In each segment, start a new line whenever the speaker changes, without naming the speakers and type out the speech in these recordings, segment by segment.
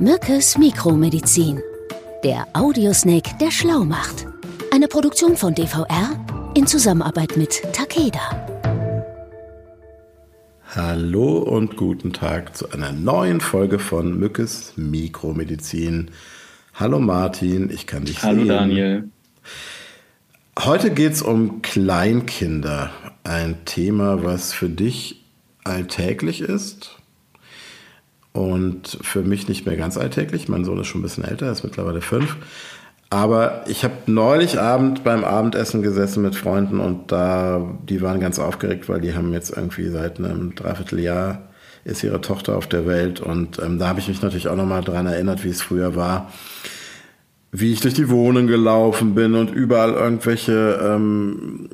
Mückes Mikromedizin. Der Audiosnake, der schlau macht. Eine Produktion von DVR in Zusammenarbeit mit Takeda.
Hallo und guten Tag zu einer neuen Folge von Mückes Mikromedizin. Hallo Martin, ich kann dich
Hallo
sehen.
Daniel.
Heute geht es um Kleinkinder. Ein Thema, was für dich alltäglich ist und für mich nicht mehr ganz alltäglich. Mein Sohn ist schon ein bisschen älter, er ist mittlerweile fünf. Aber ich habe neulich Abend beim Abendessen gesessen mit Freunden und da, die waren ganz aufgeregt, weil die haben jetzt irgendwie seit einem Dreivierteljahr ist ihre Tochter auf der Welt und ähm, da habe ich mich natürlich auch nochmal daran erinnert, wie es früher war, wie ich durch die Wohnung gelaufen bin und überall irgendwelche ähm,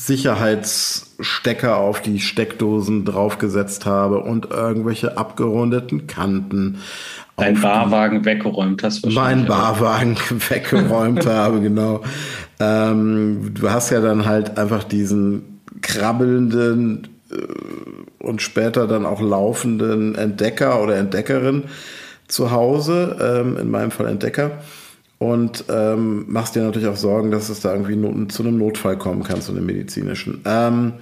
Sicherheitsstecker auf die Steckdosen draufgesetzt habe und irgendwelche abgerundeten Kanten.
Dein Barwagen weggeräumt hast.
Mein Barwagen weggeräumt habe, genau. Ähm, du hast ja dann halt einfach diesen krabbelnden äh, und später dann auch laufenden Entdecker oder Entdeckerin zu Hause, ähm, in meinem Fall Entdecker und ähm, machst dir natürlich auch Sorgen, dass es da irgendwie not, zu einem Notfall kommen kann, zu einem medizinischen. Ähm,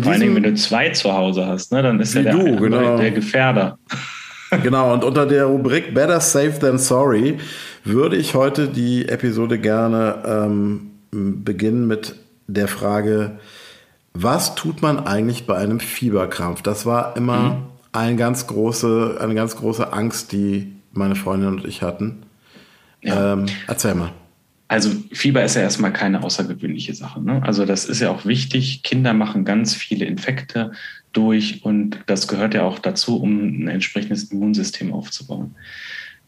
Vor allem, wenn du zwei zu Hause hast, ne, dann ist ja der,
du, genau.
der Gefährder.
genau, und unter der Rubrik Better Safe Than Sorry würde ich heute die Episode gerne ähm, beginnen mit der Frage, was tut man eigentlich bei einem Fieberkrampf? Das war immer mhm. eine, ganz große, eine ganz große Angst, die meine Freundin und ich hatten. Ja. Ähm, erzähl mal.
Also Fieber ist ja erstmal keine außergewöhnliche Sache. Ne? Also das ist ja auch wichtig. Kinder machen ganz viele Infekte durch und das gehört ja auch dazu, um ein entsprechendes Immunsystem aufzubauen.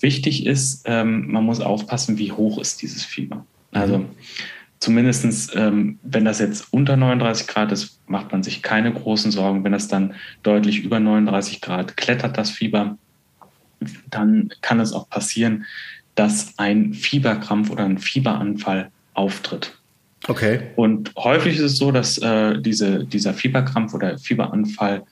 Wichtig ist, ähm, man muss aufpassen, wie hoch ist dieses Fieber. Also mhm. zumindestens, ähm, wenn das jetzt unter 39 Grad ist, macht man sich keine großen Sorgen. Wenn das dann deutlich über 39 Grad klettert, das Fieber, dann kann es auch passieren, dass ein Fieberkrampf oder ein Fieberanfall auftritt.
Okay.
Und häufig ist es so, dass äh, diese, dieser Fieberkrampf oder Fieberanfall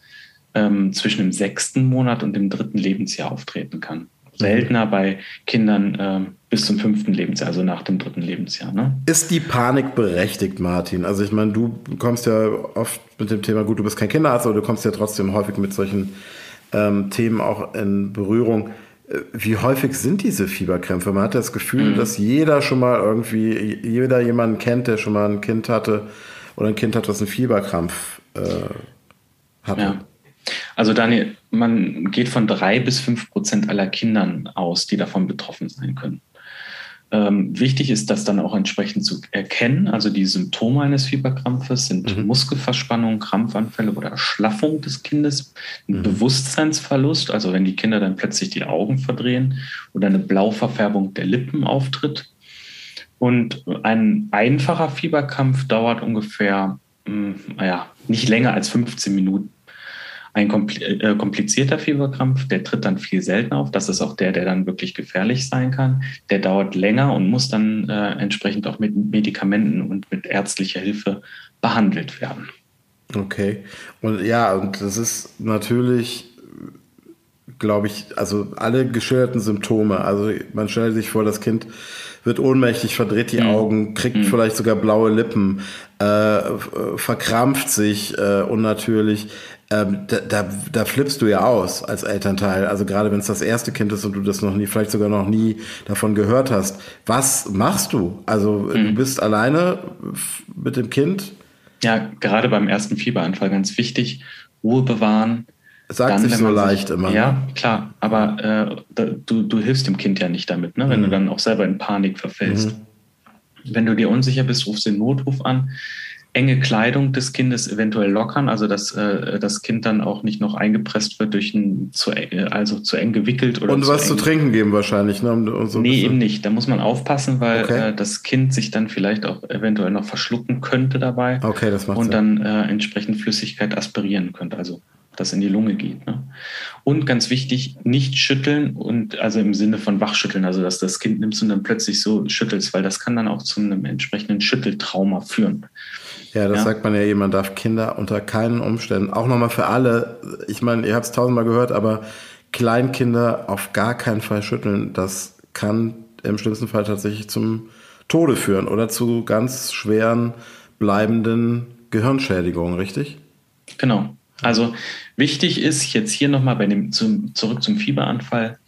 ähm, zwischen dem sechsten Monat und dem dritten Lebensjahr auftreten kann. Seltener bei Kindern äh, bis zum fünften Lebensjahr, also nach dem dritten Lebensjahr. Ne?
Ist die Panik berechtigt, Martin? Also ich meine, du kommst ja oft mit dem Thema, gut, du bist kein Kinderarzt, aber du kommst ja trotzdem häufig mit solchen ähm, Themen auch in Berührung. Wie häufig sind diese Fieberkrämpfe? Man hat das Gefühl, mhm. dass jeder schon mal irgendwie, jeder jemanden kennt, der schon mal ein Kind hatte oder ein Kind hat, das einen Fieberkrampf äh, hatte. Ja.
Also Daniel, man geht von drei bis fünf Prozent aller Kindern aus, die davon betroffen sein können. Ähm, wichtig ist, das dann auch entsprechend zu erkennen. Also die Symptome eines Fieberkrampfes sind mhm. Muskelverspannung, Krampfanfälle oder Schlaffung des Kindes, ein mhm. Bewusstseinsverlust, also wenn die Kinder dann plötzlich die Augen verdrehen oder eine Blauverfärbung der Lippen auftritt. Und ein einfacher Fieberkrampf dauert ungefähr, mh, hm, naja, nicht länger als 15 Minuten. Ein äh, komplizierter Fieberkrampf, der tritt dann viel seltener auf. Das ist auch der, der dann wirklich gefährlich sein kann. Der dauert länger und muss dann äh, entsprechend auch mit Medikamenten und mit ärztlicher Hilfe behandelt werden.
Okay. Und ja, und das ist natürlich, glaube ich, also alle geschilderten Symptome. Also man stellt sich vor, das Kind wird ohnmächtig, verdreht die mhm. Augen, kriegt mhm. vielleicht sogar blaue Lippen, äh, verkrampft sich äh, unnatürlich ähm, da, da, da flippst du ja aus als Elternteil. Also gerade wenn es das erste Kind ist und du das noch nie, vielleicht sogar noch nie davon gehört hast. Was machst du? Also mhm. du bist alleine mit dem Kind?
Ja, gerade beim ersten Fieberanfall ganz wichtig. Ruhe bewahren.
Sagt dann, sich so leicht immer.
Ja, klar. Aber äh, da, du, du hilfst dem Kind ja nicht damit, ne? wenn mhm. du dann auch selber in Panik verfällst. Mhm. Wenn du dir unsicher bist, rufst du den Notruf an enge Kleidung des Kindes eventuell lockern, also dass äh, das Kind dann auch nicht noch eingepresst wird durch ein zu eng, also zu eng gewickelt oder
und
zu
was
eng.
zu trinken geben wahrscheinlich, ne? Und
so nee, eben nicht. Da muss man aufpassen, weil okay. äh, das Kind sich dann vielleicht auch eventuell noch verschlucken könnte dabei.
Okay, das macht
und
Sinn.
dann äh, entsprechend Flüssigkeit aspirieren könnte, also das in die Lunge geht. Ne? Und ganz wichtig, nicht schütteln und also im Sinne von wachschütteln, also dass das Kind nimmst und dann plötzlich so schüttelst, weil das kann dann auch zu einem entsprechenden Schütteltrauma führen.
Ja, das ja. sagt man ja, eh, man darf Kinder unter keinen Umständen, auch nochmal für alle, ich meine, ihr habt es tausendmal gehört, aber Kleinkinder auf gar keinen Fall schütteln. Das kann im schlimmsten Fall tatsächlich zum Tode führen oder zu ganz schweren bleibenden Gehirnschädigungen, richtig?
Genau. Also wichtig ist jetzt hier nochmal bei dem zum, zurück zum Fieberanfall.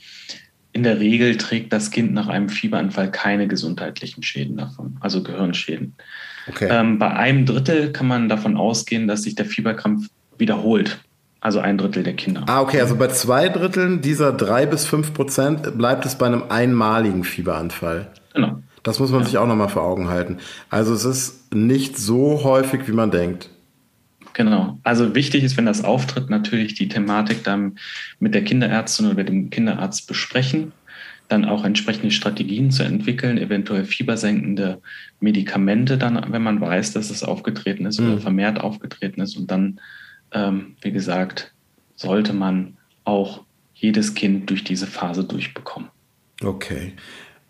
In der Regel trägt das Kind nach einem Fieberanfall keine gesundheitlichen Schäden davon, also Gehirnschäden. Okay. Ähm, bei einem Drittel kann man davon ausgehen, dass sich der Fieberkrampf wiederholt. Also ein Drittel der Kinder.
Ah, okay. Also bei zwei Dritteln dieser drei bis fünf Prozent bleibt es bei einem einmaligen Fieberanfall. Genau. Das muss man ja. sich auch nochmal vor Augen halten. Also es ist nicht so häufig, wie man denkt.
Genau. Also wichtig ist, wenn das auftritt, natürlich die Thematik dann mit der Kinderärztin oder dem Kinderarzt besprechen, dann auch entsprechende Strategien zu entwickeln, eventuell fiebersenkende Medikamente dann, wenn man weiß, dass es aufgetreten ist mhm. oder vermehrt aufgetreten ist. Und dann, ähm, wie gesagt, sollte man auch jedes Kind durch diese Phase durchbekommen.
Okay.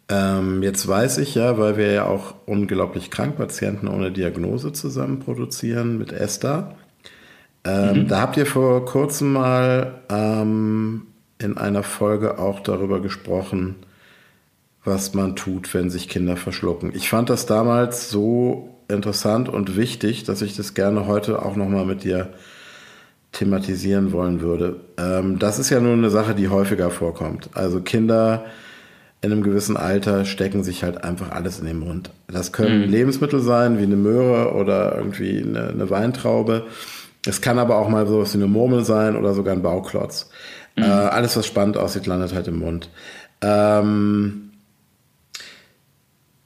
Ähm, jetzt weiß ich ja, weil wir ja auch unglaublich Krankpatienten ohne Diagnose zusammen produzieren mit Esther. Ähm, mhm. Da habt ihr vor kurzem mal ähm, in einer Folge auch darüber gesprochen, was man tut, wenn sich Kinder verschlucken. Ich fand das damals so interessant und wichtig, dass ich das gerne heute auch nochmal mit dir thematisieren wollen würde. Ähm, das ist ja nun eine Sache, die häufiger vorkommt. Also Kinder in einem gewissen Alter stecken sich halt einfach alles in den Mund. Das können mhm. Lebensmittel sein, wie eine Möhre oder irgendwie eine, eine Weintraube. Es kann aber auch mal sowas wie eine Murmel sein oder sogar ein Bauklotz. Mhm. Äh, alles, was spannend aussieht, landet halt im Mund. Ähm,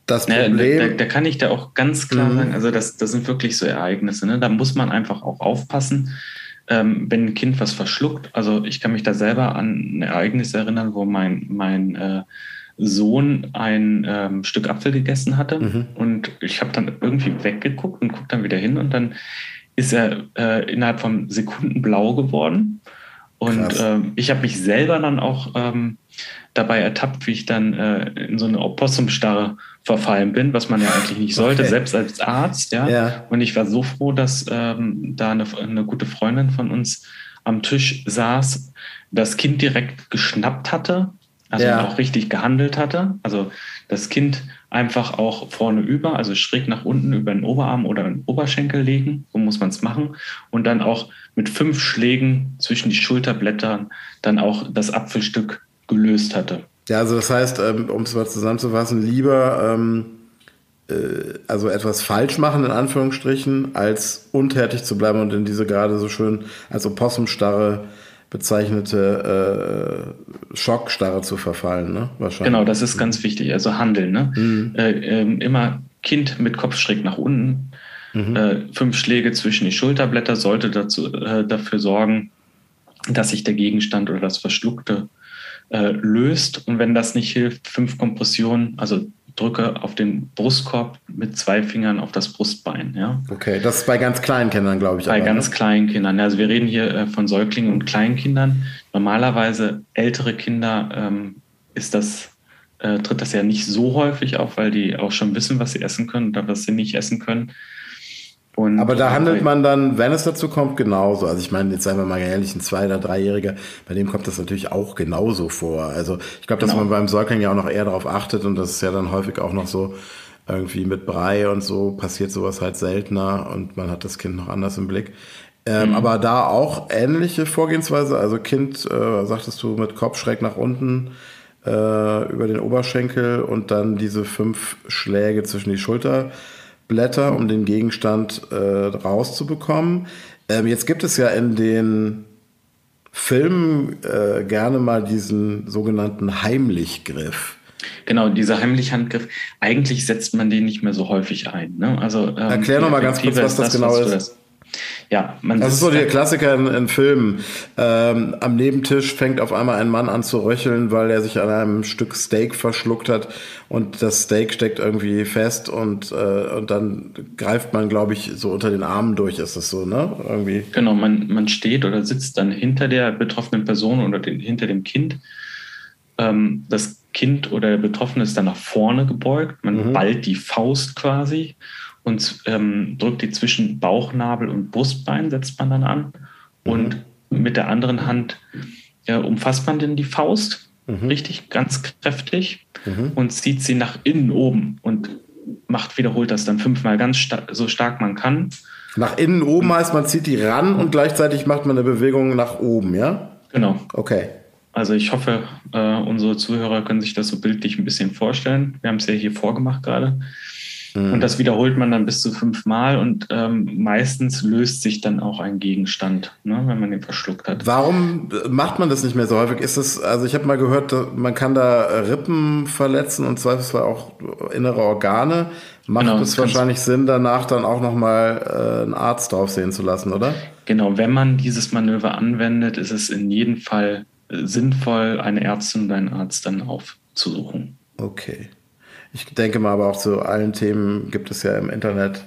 das Problem. Ja, da, da, kann ich da auch ganz klar mhm. sagen, also das, das sind wirklich so Ereignisse. Ne? Da muss man einfach auch aufpassen, ähm, wenn ein Kind was verschluckt. Also ich kann mich da selber an ein Ereignis erinnern, wo mein, mein äh, Sohn ein ähm, Stück Apfel gegessen hatte. Mhm. Und ich habe dann irgendwie weggeguckt und gucke dann wieder hin und dann ist er äh, innerhalb von Sekunden blau geworden. Und ähm, ich habe mich selber dann auch ähm, dabei ertappt, wie ich dann äh, in so eine Opossumstarre verfallen bin, was man ja eigentlich nicht sollte, okay. selbst als Arzt. Ja? ja? Und ich war so froh, dass ähm, da eine, eine gute Freundin von uns am Tisch saß, das Kind direkt geschnappt hatte also ja. auch richtig gehandelt hatte. Also das Kind einfach auch vorne über, also schräg nach unten über den Oberarm oder den Oberschenkel legen, so muss man es machen. Und dann auch mit fünf Schlägen zwischen die Schulterblättern dann auch das Apfelstück gelöst hatte.
Ja, also das heißt, ähm, um es mal zusammenzufassen, lieber ähm, äh, also etwas falsch machen, in Anführungsstrichen, als untätig zu bleiben und in diese gerade so schön als Opossumstarre bezeichnete äh, Schockstarre zu verfallen, ne?
Wahrscheinlich. Genau, das ist ganz wichtig. Also handeln, ne? Mhm. Äh, äh, immer Kind mit Kopf schräg nach unten. Mhm. Äh, fünf Schläge zwischen die Schulterblätter sollte dazu, äh, dafür sorgen, dass sich der Gegenstand oder das Verschluckte äh, löst. Und wenn das nicht hilft, fünf Kompressionen, also drücke auf den Brustkorb mit zwei Fingern auf das Brustbein. Ja.
Okay, das ist bei ganz kleinen Kindern, glaube ich.
Bei aber, ganz ne? kleinen Kindern. Also wir reden hier äh, von Säuglingen und Kleinkindern. Normalerweise ältere Kinder ähm, ist das, äh, tritt das ja nicht so häufig auf, weil die auch schon wissen, was sie essen können oder was sie nicht essen können.
Und Aber da handelt man dann, wenn es dazu kommt, genauso. Also ich meine, jetzt seien wir mal ehrlich, ein Zwei- oder Dreijähriger, bei dem kommt das natürlich auch genauso vor. Also ich glaube, dass genau. man beim Säugling ja auch noch eher darauf achtet und das ist ja dann häufig auch noch so irgendwie mit Brei und so passiert sowas halt seltener und man hat das Kind noch anders im Blick. Ähm, mhm. Aber da auch ähnliche Vorgehensweise, also Kind, äh, sagtest du, mit Kopf schräg nach unten äh, über den Oberschenkel und dann diese fünf Schläge zwischen die Schulter Blätter, um den Gegenstand äh, rauszubekommen. Ähm, jetzt gibt es ja in den Filmen äh, gerne mal diesen sogenannten Heimlichgriff.
Genau, dieser Heimlichhandgriff. Eigentlich setzt man den nicht mehr so häufig ein. Ne? Also,
ähm, Erklär noch mal ganz kurz, was das, das genau ist. Ja, man das ist so der Klassiker in, in Filmen. Ähm, am Nebentisch fängt auf einmal ein Mann an zu röcheln, weil er sich an einem Stück Steak verschluckt hat und das Steak steckt irgendwie fest und, äh, und dann greift man, glaube ich, so unter den Armen durch, ist das so, ne? Irgendwie.
Genau, man, man steht oder sitzt dann hinter der betroffenen Person oder den, hinter dem Kind. Ähm, das Kind oder der Betroffene ist dann nach vorne gebeugt, man mhm. ballt die Faust quasi und ähm, drückt die zwischen Bauchnabel und Brustbein, setzt man dann an. Und mit der anderen Hand ja, umfasst man denn die Faust mhm. richtig, ganz kräftig mhm. und zieht sie nach innen oben und macht, wiederholt das dann fünfmal ganz sta so stark man kann.
Nach innen oben heißt, man zieht die ran und gleichzeitig macht man eine Bewegung nach oben, ja?
Genau.
Okay.
Also ich hoffe, äh, unsere Zuhörer können sich das so bildlich ein bisschen vorstellen. Wir haben es ja hier vorgemacht gerade. Mhm. Und das wiederholt man dann bis zu fünfmal und ähm, meistens löst sich dann auch ein Gegenstand, ne, wenn man den verschluckt hat.
Warum macht man das nicht mehr so häufig? Ist das, also ich habe mal gehört, man kann da Rippen verletzen und zweifelsfall auch innere Organe. Macht genau, es wahrscheinlich Sinn, danach dann auch nochmal äh, einen Arzt drauf sehen zu lassen, oder?
Genau, wenn man dieses Manöver anwendet, ist es in jedem Fall äh, sinnvoll, eine Ärztin oder einen Arzt dann aufzusuchen.
Okay. Ich denke mal, aber auch zu allen Themen gibt es ja im Internet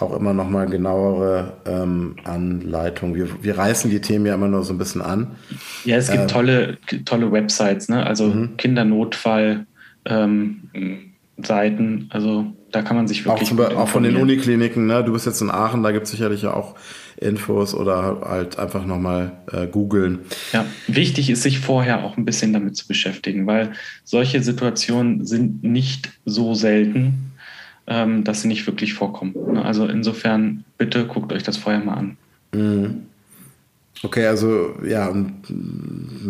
auch immer noch mal genauere ähm, Anleitungen. Wir, wir reißen die Themen ja immer nur so ein bisschen an.
Ja, es gibt äh, tolle, tolle Websites, ne? also mhm. Kindernotfall. Ähm, Seiten, also da kann man sich wirklich.
Auch, zum, auch von den Unikliniken, ne? Du bist jetzt in Aachen, da gibt es sicherlich ja auch Infos oder halt einfach nochmal äh, googeln.
Ja, wichtig ist, sich vorher auch ein bisschen damit zu beschäftigen, weil solche Situationen sind nicht so selten, ähm, dass sie nicht wirklich vorkommen. Ne? Also insofern, bitte guckt euch das vorher mal an.
Mhm. Okay, also ja, und,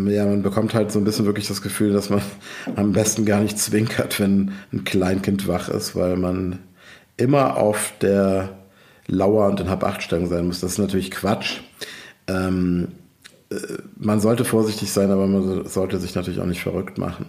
ja, man bekommt halt so ein bisschen wirklich das Gefühl, dass man am besten gar nicht zwinkert, wenn ein Kleinkind wach ist, weil man immer auf der Lauer- und in Hab-Acht-Stellung sein muss. Das ist natürlich Quatsch. Ähm, äh, man sollte vorsichtig sein, aber man sollte sich natürlich auch nicht verrückt machen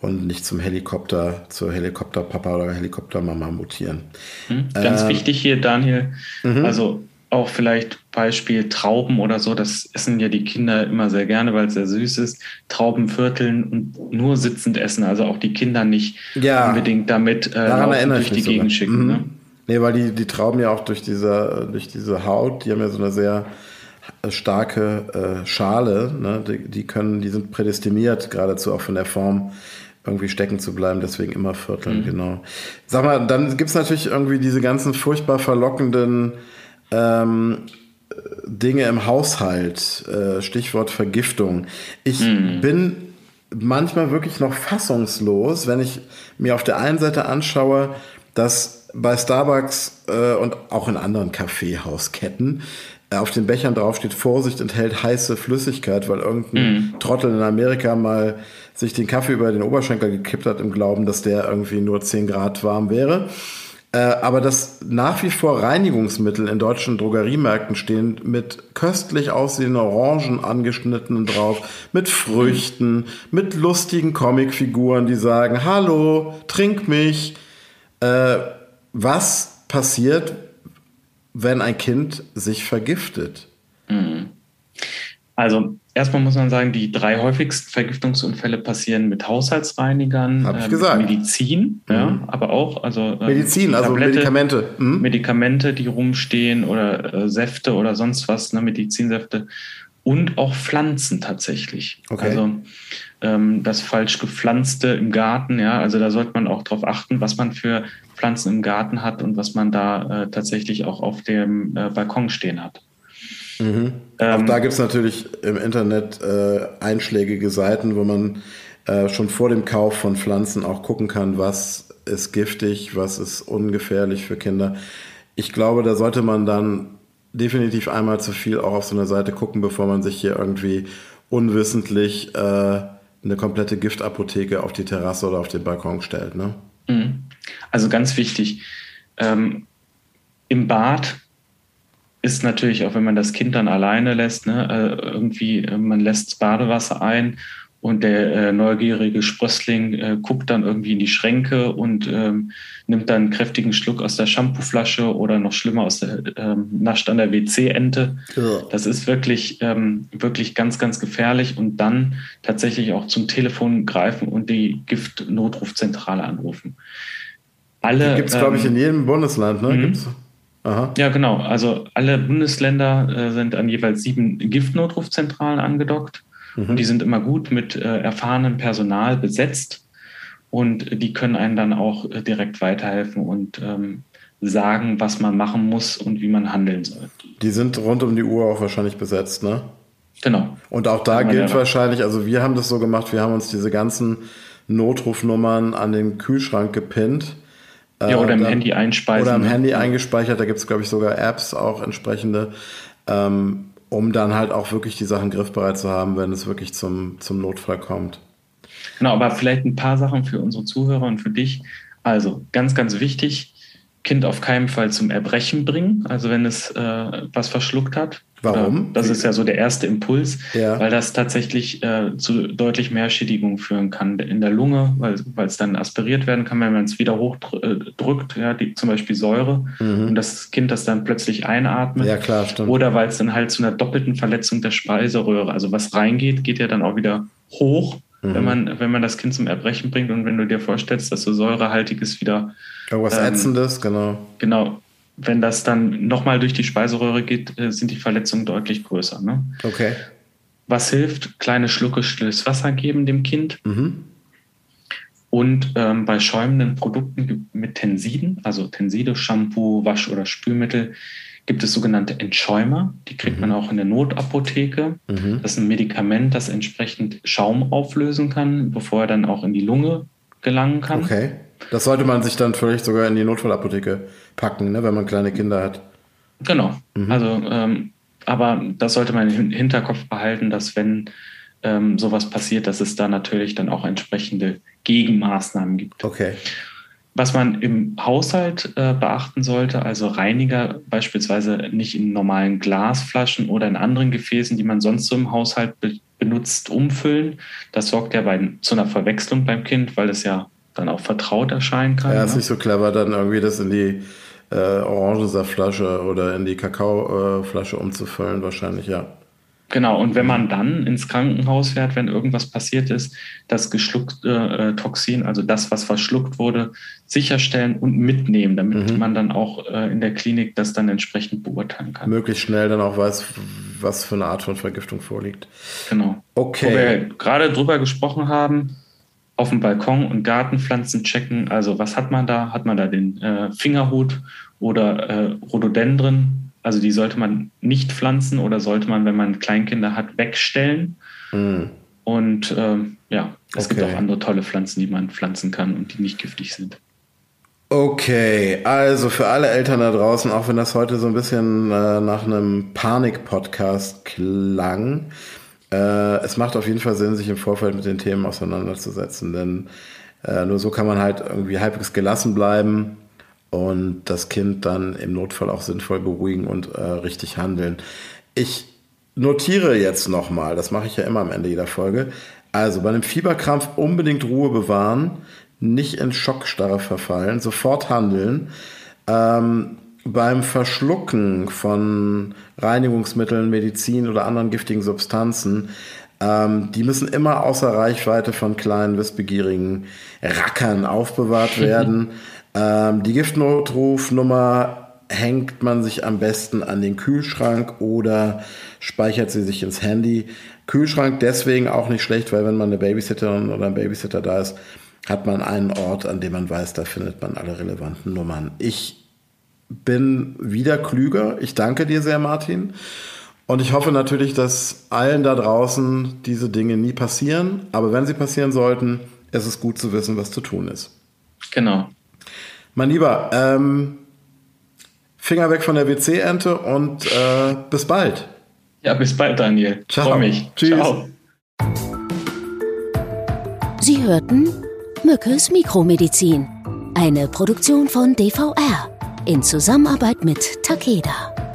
und nicht zum Helikopter, zur Helikopterpapa oder Helikoptermama mutieren.
Hm, ganz ähm, wichtig hier, Daniel. Mhm. Also auch vielleicht Beispiel Trauben oder so, das essen ja die Kinder immer sehr gerne, weil es sehr süß ist. Trauben vierteln und nur sitzend essen, also auch die Kinder nicht ja, unbedingt damit äh, durch die Gegend sogar. schicken. Mhm. Ne?
Nee, weil die, die Trauben ja auch durch diese, durch diese Haut, die haben ja so eine sehr starke äh, Schale, ne? die, die können, die sind prädestiniert geradezu auch von der Form irgendwie stecken zu bleiben, deswegen immer vierteln, mhm. genau. Sag mal, dann gibt es natürlich irgendwie diese ganzen furchtbar verlockenden ähm, Dinge im Haushalt, äh, Stichwort Vergiftung. Ich mhm. bin manchmal wirklich noch fassungslos, wenn ich mir auf der einen Seite anschaue, dass bei Starbucks äh, und auch in anderen Kaffeehausketten äh, auf den Bechern draufsteht, Vorsicht enthält heiße Flüssigkeit, weil irgendein mm. Trottel in Amerika mal sich den Kaffee über den Oberschenkel gekippt hat im Glauben, dass der irgendwie nur 10 Grad warm wäre. Äh, aber dass nach wie vor Reinigungsmittel in deutschen Drogeriemärkten stehen mit köstlich aussehenden Orangen angeschnittenen drauf, mit Früchten, mit lustigen Comicfiguren, die sagen, hallo, trink mich. Äh, was passiert, wenn ein Kind sich vergiftet?
Also erstmal muss man sagen, die drei häufigsten Vergiftungsunfälle passieren mit Haushaltsreinigern,
äh, gesagt.
Medizin, mhm. ja, aber auch also
äh, Medizin, also Medikamente,
mhm. Medikamente, die rumstehen oder äh, Säfte oder sonst was, ne, Medizinsäfte und auch Pflanzen tatsächlich. Okay. Also ähm, das falsch gepflanzte im Garten, ja, also da sollte man auch darauf achten, was man für Pflanzen im Garten hat und was man da äh, tatsächlich auch auf dem äh, Balkon stehen hat.
Mhm. Ähm, auch da gibt es natürlich im Internet äh, einschlägige Seiten, wo man äh, schon vor dem Kauf von Pflanzen auch gucken kann, was ist giftig, was ist ungefährlich für Kinder. Ich glaube, da sollte man dann definitiv einmal zu viel auch auf so eine Seite gucken, bevor man sich hier irgendwie unwissentlich äh, eine komplette Giftapotheke auf die Terrasse oder auf den Balkon stellt. Ne?
Mhm. Also ganz wichtig, ähm, im Bad ist natürlich auch, wenn man das Kind dann alleine lässt, ne, äh, irgendwie, äh, man lässt Badewasser ein und der äh, neugierige Sprössling äh, guckt dann irgendwie in die Schränke und ähm, nimmt dann einen kräftigen Schluck aus der Shampooflasche oder noch schlimmer aus der ähm, nascht an der WC-Ente. Ja. Das ist wirklich, ähm, wirklich ganz, ganz gefährlich und dann tatsächlich auch zum Telefon greifen und die Giftnotrufzentrale anrufen.
Alle, gibt es, glaube ich, in ähm, jedem Bundesland, ne? Mhm. Gibt's?
Aha. Ja, genau. Also alle Bundesländer äh, sind an jeweils sieben Giftnotrufzentralen angedockt. Mhm. Und die sind immer gut mit äh, erfahrenem Personal besetzt. Und die können einen dann auch äh, direkt weiterhelfen und ähm, sagen, was man machen muss und wie man handeln soll.
Die sind rund um die Uhr auch wahrscheinlich besetzt, ne?
Genau.
Und auch da gilt ja wahrscheinlich, also wir haben das so gemacht, wir haben uns diese ganzen Notrufnummern an den Kühlschrank gepinnt.
Ja, oder im Handy einspeisen.
Oder im Handy eingespeichert, da gibt es, glaube ich, sogar Apps auch entsprechende, ähm, um dann halt auch wirklich die Sachen griffbereit zu haben, wenn es wirklich zum, zum Notfall kommt.
Genau, aber vielleicht ein paar Sachen für unsere Zuhörer und für dich. Also ganz, ganz wichtig, Kind auf keinen Fall zum Erbrechen bringen, also wenn es äh, was verschluckt hat.
Warum?
Das ist ja so der erste Impuls, ja. weil das tatsächlich äh, zu deutlich mehr Schädigung führen kann in der Lunge, weil, es dann aspiriert werden kann, wenn man es wieder hochdrückt, ja, die, zum Beispiel Säure, mhm. und das Kind das dann plötzlich einatmet.
Ja, klar, stimmt.
Oder weil es dann halt zu einer doppelten Verletzung der Speiseröhre, also was reingeht, geht ja dann auch wieder hoch, mhm. wenn, man, wenn man das Kind zum Erbrechen bringt und wenn du dir vorstellst, dass so säurehaltiges wieder.
Irgendwas ähm, Ätzendes, genau.
Genau, wenn das dann nochmal durch die Speiseröhre geht, äh, sind die Verletzungen deutlich größer. Ne?
Okay.
Was hilft? Kleine Schlucke stilles Wasser geben dem Kind. Mhm. Und ähm, bei schäumenden Produkten mit Tensiden, also Tenside, Shampoo, Wasch- oder Spülmittel, gibt es sogenannte Entschäumer. Die kriegt mhm. man auch in der Notapotheke. Mhm. Das ist ein Medikament, das entsprechend Schaum auflösen kann, bevor er dann auch in die Lunge gelangen kann.
Okay. Das sollte man sich dann vielleicht sogar in die Notfallapotheke packen, ne, wenn man kleine Kinder hat.
Genau. Mhm. Also, ähm, aber das sollte man im Hinterkopf behalten, dass wenn ähm, sowas passiert, dass es da natürlich dann auch entsprechende Gegenmaßnahmen gibt.
Okay.
Was man im Haushalt äh, beachten sollte, also Reiniger beispielsweise nicht in normalen Glasflaschen oder in anderen Gefäßen, die man sonst so im Haushalt be benutzt, umfüllen. Das sorgt ja bei, zu einer Verwechslung beim Kind, weil es ja dann auch vertraut erscheinen kann.
Ja, ist ne? nicht so clever, dann irgendwie das in die äh, Orangensaftflasche oder in die Kakaoflasche umzufüllen, wahrscheinlich, ja.
Genau, und wenn man dann ins Krankenhaus fährt, wenn irgendwas passiert ist, das geschluckte äh, Toxin, also das, was verschluckt wurde, sicherstellen und mitnehmen, damit mhm. man dann auch äh, in der Klinik das dann entsprechend beurteilen kann.
Möglichst schnell dann auch weiß, was für eine Art von Vergiftung vorliegt.
Genau.
Okay.
Wo wir gerade drüber gesprochen haben, auf dem Balkon und Gartenpflanzen checken. Also was hat man da? Hat man da den äh, Fingerhut oder äh, Rhododendren? Also die sollte man nicht pflanzen oder sollte man, wenn man Kleinkinder hat, wegstellen. Mhm. Und ähm, ja, es okay. gibt auch andere tolle Pflanzen, die man pflanzen kann und die nicht giftig sind.
Okay, also für alle Eltern da draußen, auch wenn das heute so ein bisschen äh, nach einem Panik-Podcast klang, äh, es macht auf jeden Fall Sinn, sich im Vorfeld mit den Themen auseinanderzusetzen, denn äh, nur so kann man halt irgendwie halbwegs gelassen bleiben und das Kind dann im Notfall auch sinnvoll beruhigen und äh, richtig handeln. Ich notiere jetzt nochmal, das mache ich ja immer am Ende jeder Folge. Also bei einem Fieberkrampf unbedingt Ruhe bewahren, nicht in Schockstarre verfallen, sofort handeln. Ähm, beim Verschlucken von Reinigungsmitteln, Medizin oder anderen giftigen Substanzen, ähm, die müssen immer außer Reichweite von kleinen, wissbegierigen Rackern aufbewahrt werden. ähm, die Giftnotrufnummer hängt man sich am besten an den Kühlschrank oder speichert sie sich ins Handy. Kühlschrank deswegen auch nicht schlecht, weil wenn man eine Babysitterin oder ein Babysitter da ist, hat man einen Ort, an dem man weiß, da findet man alle relevanten Nummern. Ich bin wieder klüger. Ich danke dir sehr, Martin. Und ich hoffe natürlich, dass allen da draußen diese Dinge nie passieren. Aber wenn sie passieren sollten, ist es gut zu wissen, was zu tun ist.
Genau.
Mein Lieber, ähm, Finger weg von der WC-Ente und äh, bis bald.
Ja, bis bald, Daniel.
Ciao. Freue mich.
Tschüss. Ciao.
Sie hörten Mückes Mikromedizin, eine Produktion von DVR in Zusammenarbeit mit Takeda.